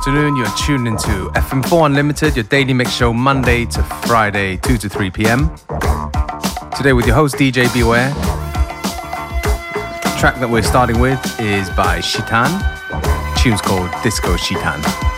afternoon. You're tuned into FM4 Unlimited, your daily mix show, Monday to Friday, 2 to 3 p.m. Today with your host, DJ Beware. The track that we're starting with is by Shitan. Tune's called Disco Shitan.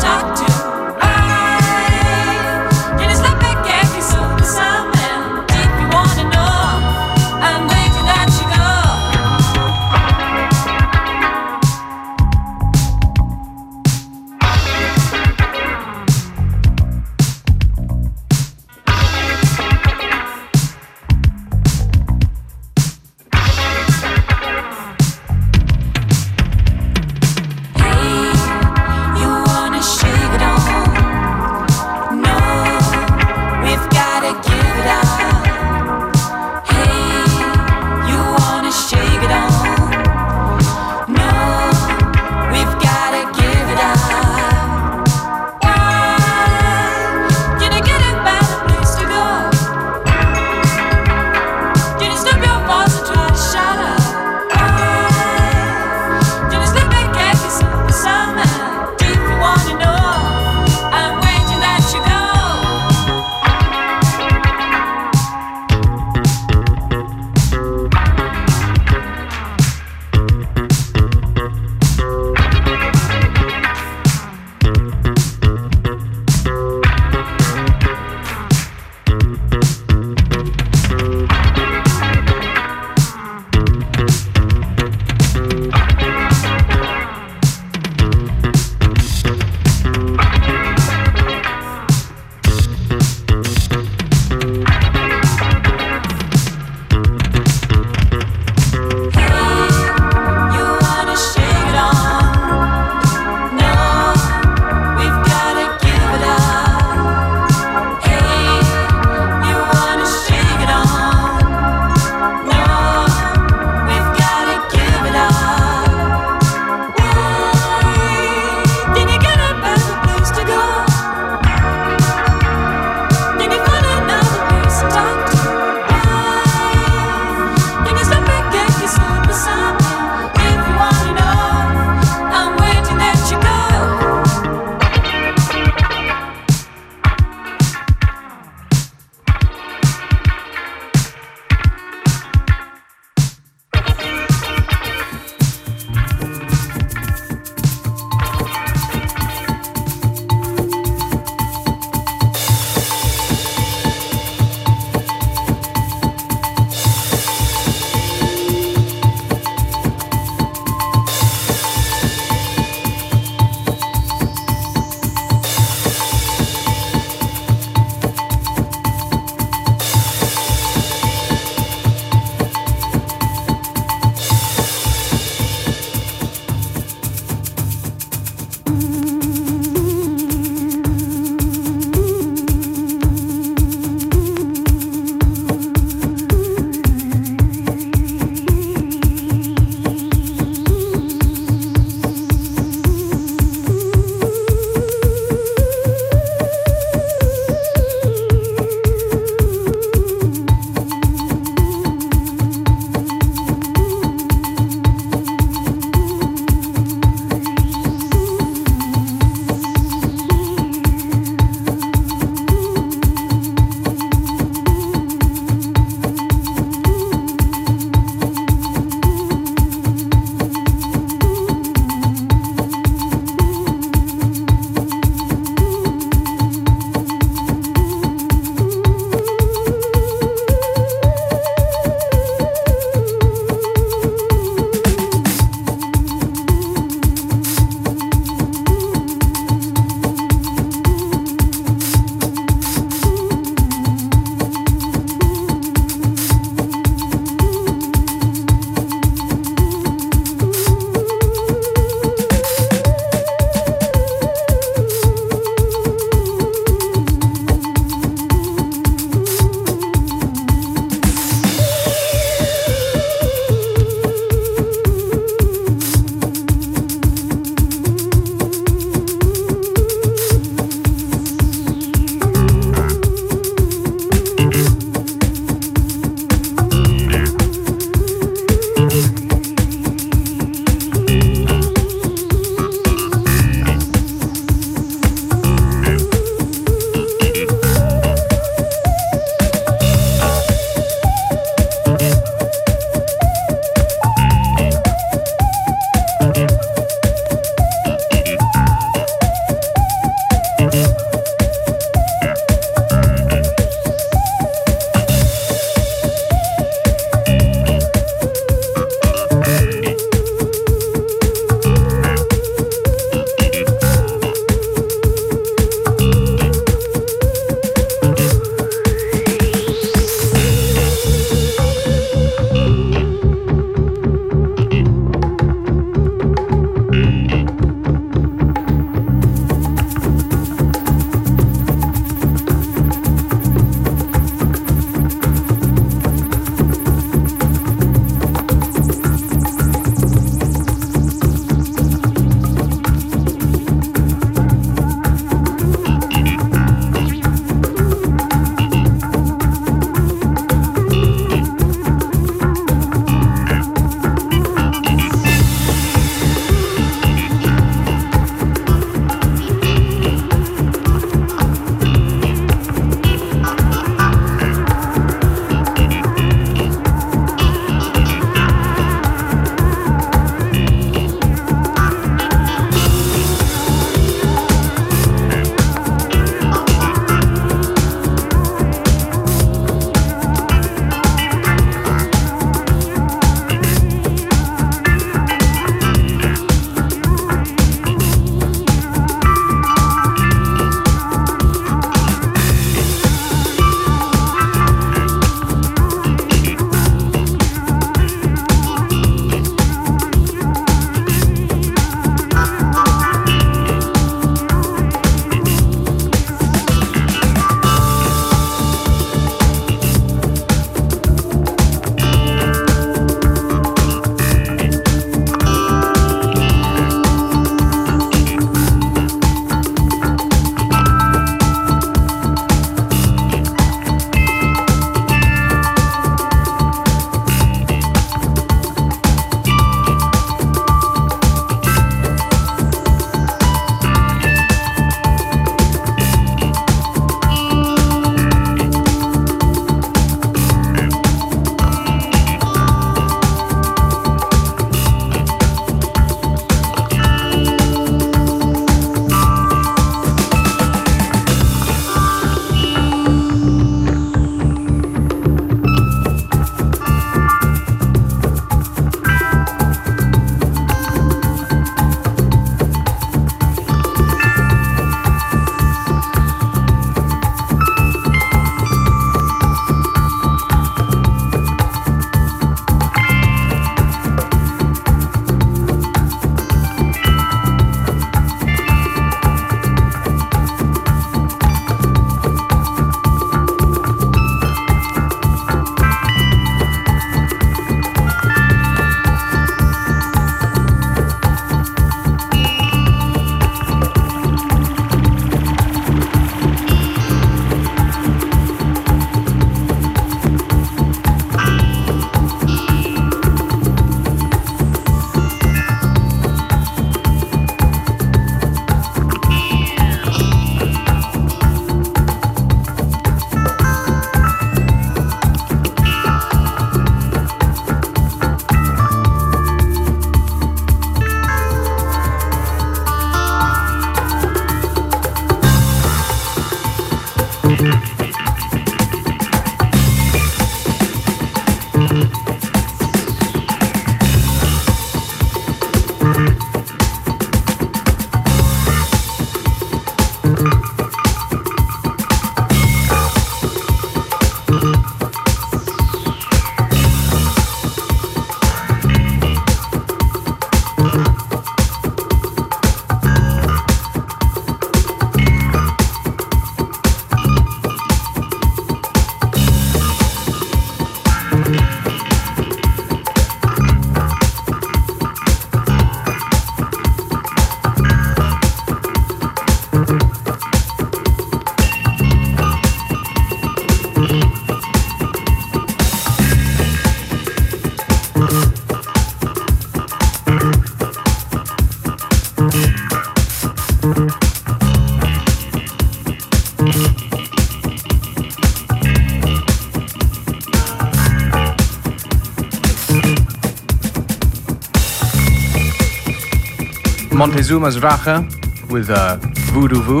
Montezuma's Racha with uh, Voodoo Voo.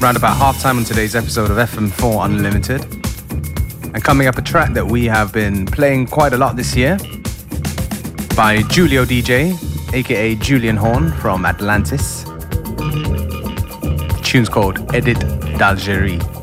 Round about halftime on today's episode of FM4 Unlimited. And coming up, a track that we have been playing quite a lot this year by Julio DJ, aka Julian Horn from Atlantis. The tune's called Edit d'Algérie.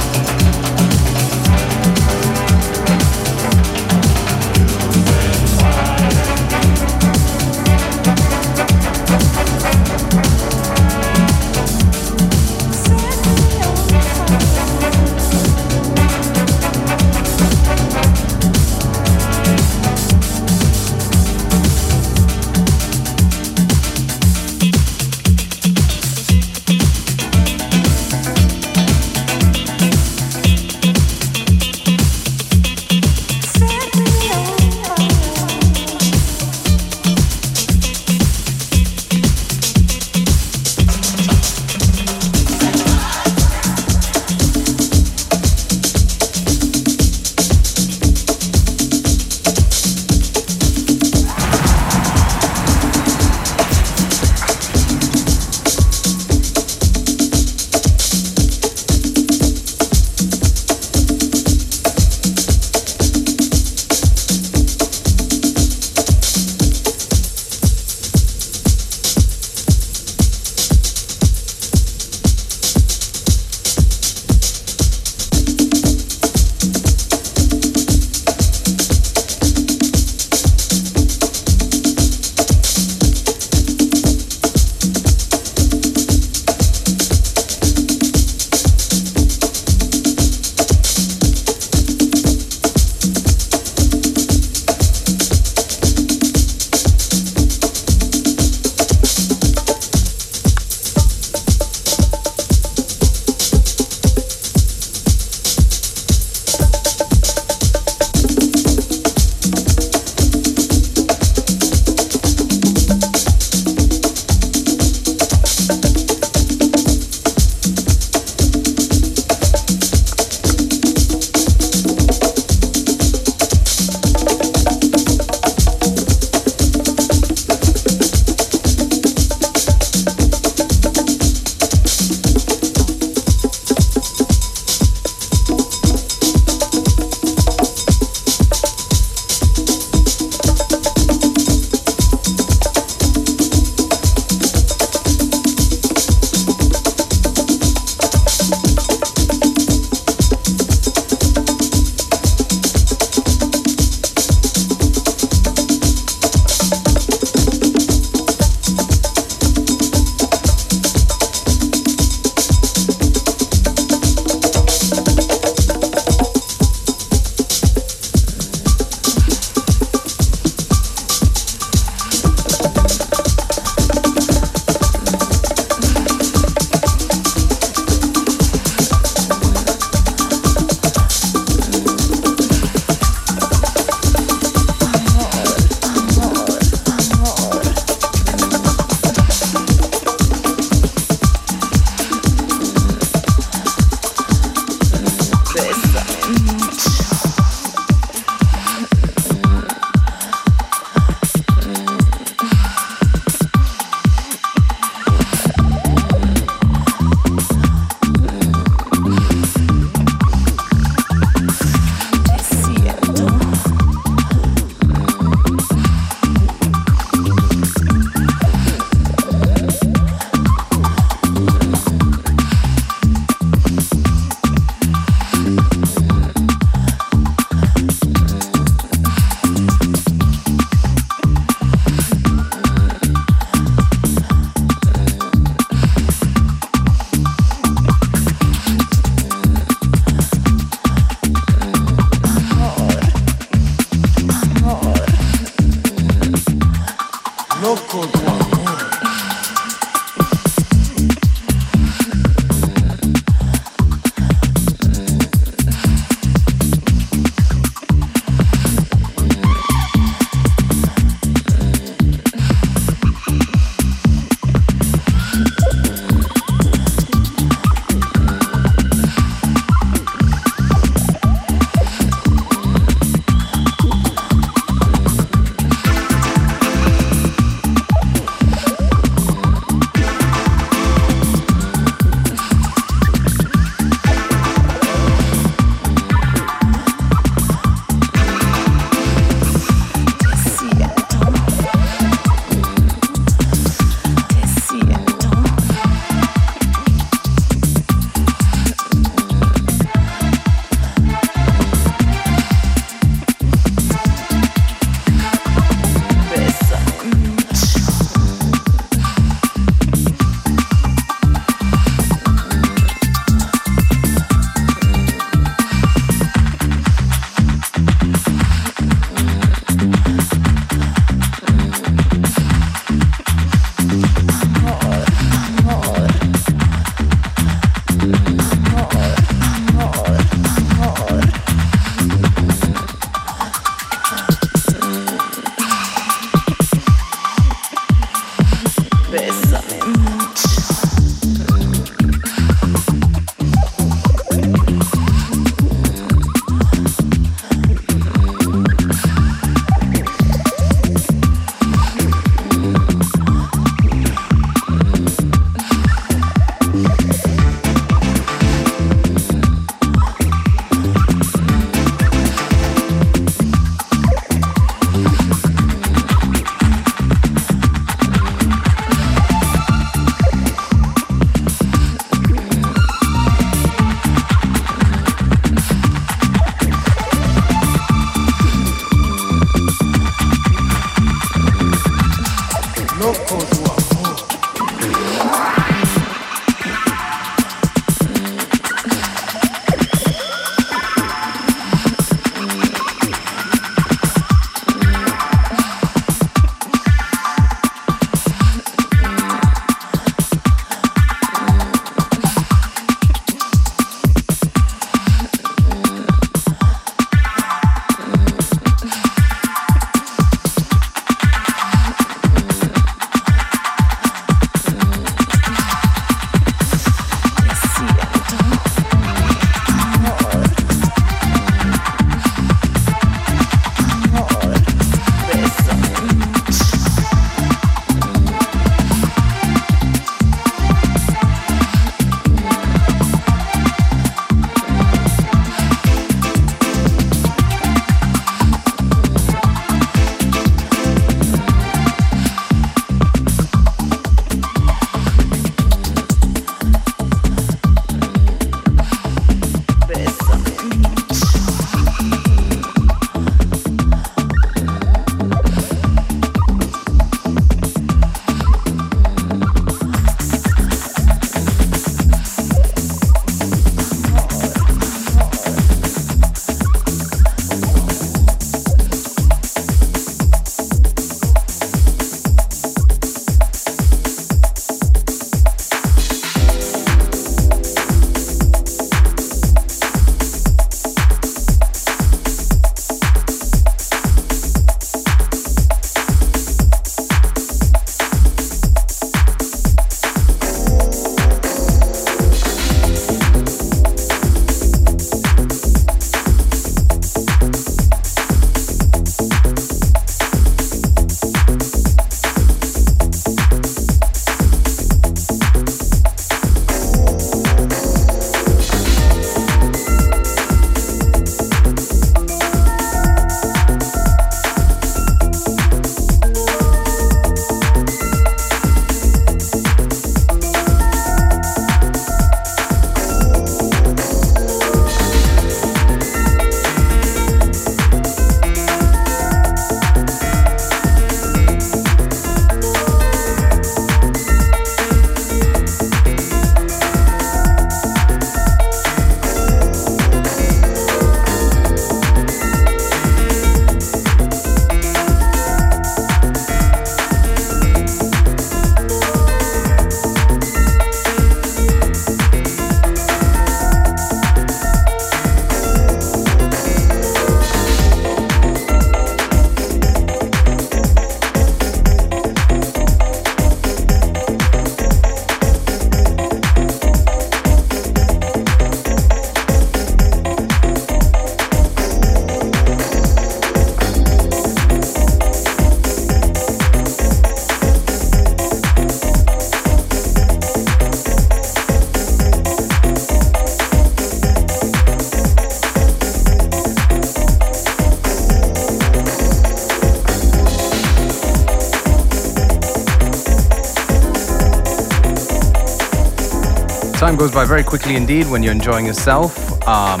Goes by very quickly indeed when you're enjoying yourself. Um,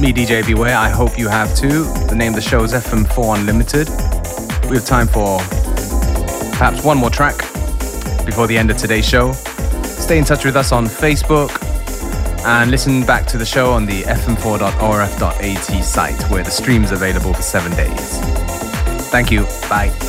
me, DJ Beware, I hope you have too. The name of the show is FM4 Unlimited. We have time for perhaps one more track before the end of today's show. Stay in touch with us on Facebook and listen back to the show on the fm4.orf.at site where the stream is available for seven days. Thank you. Bye.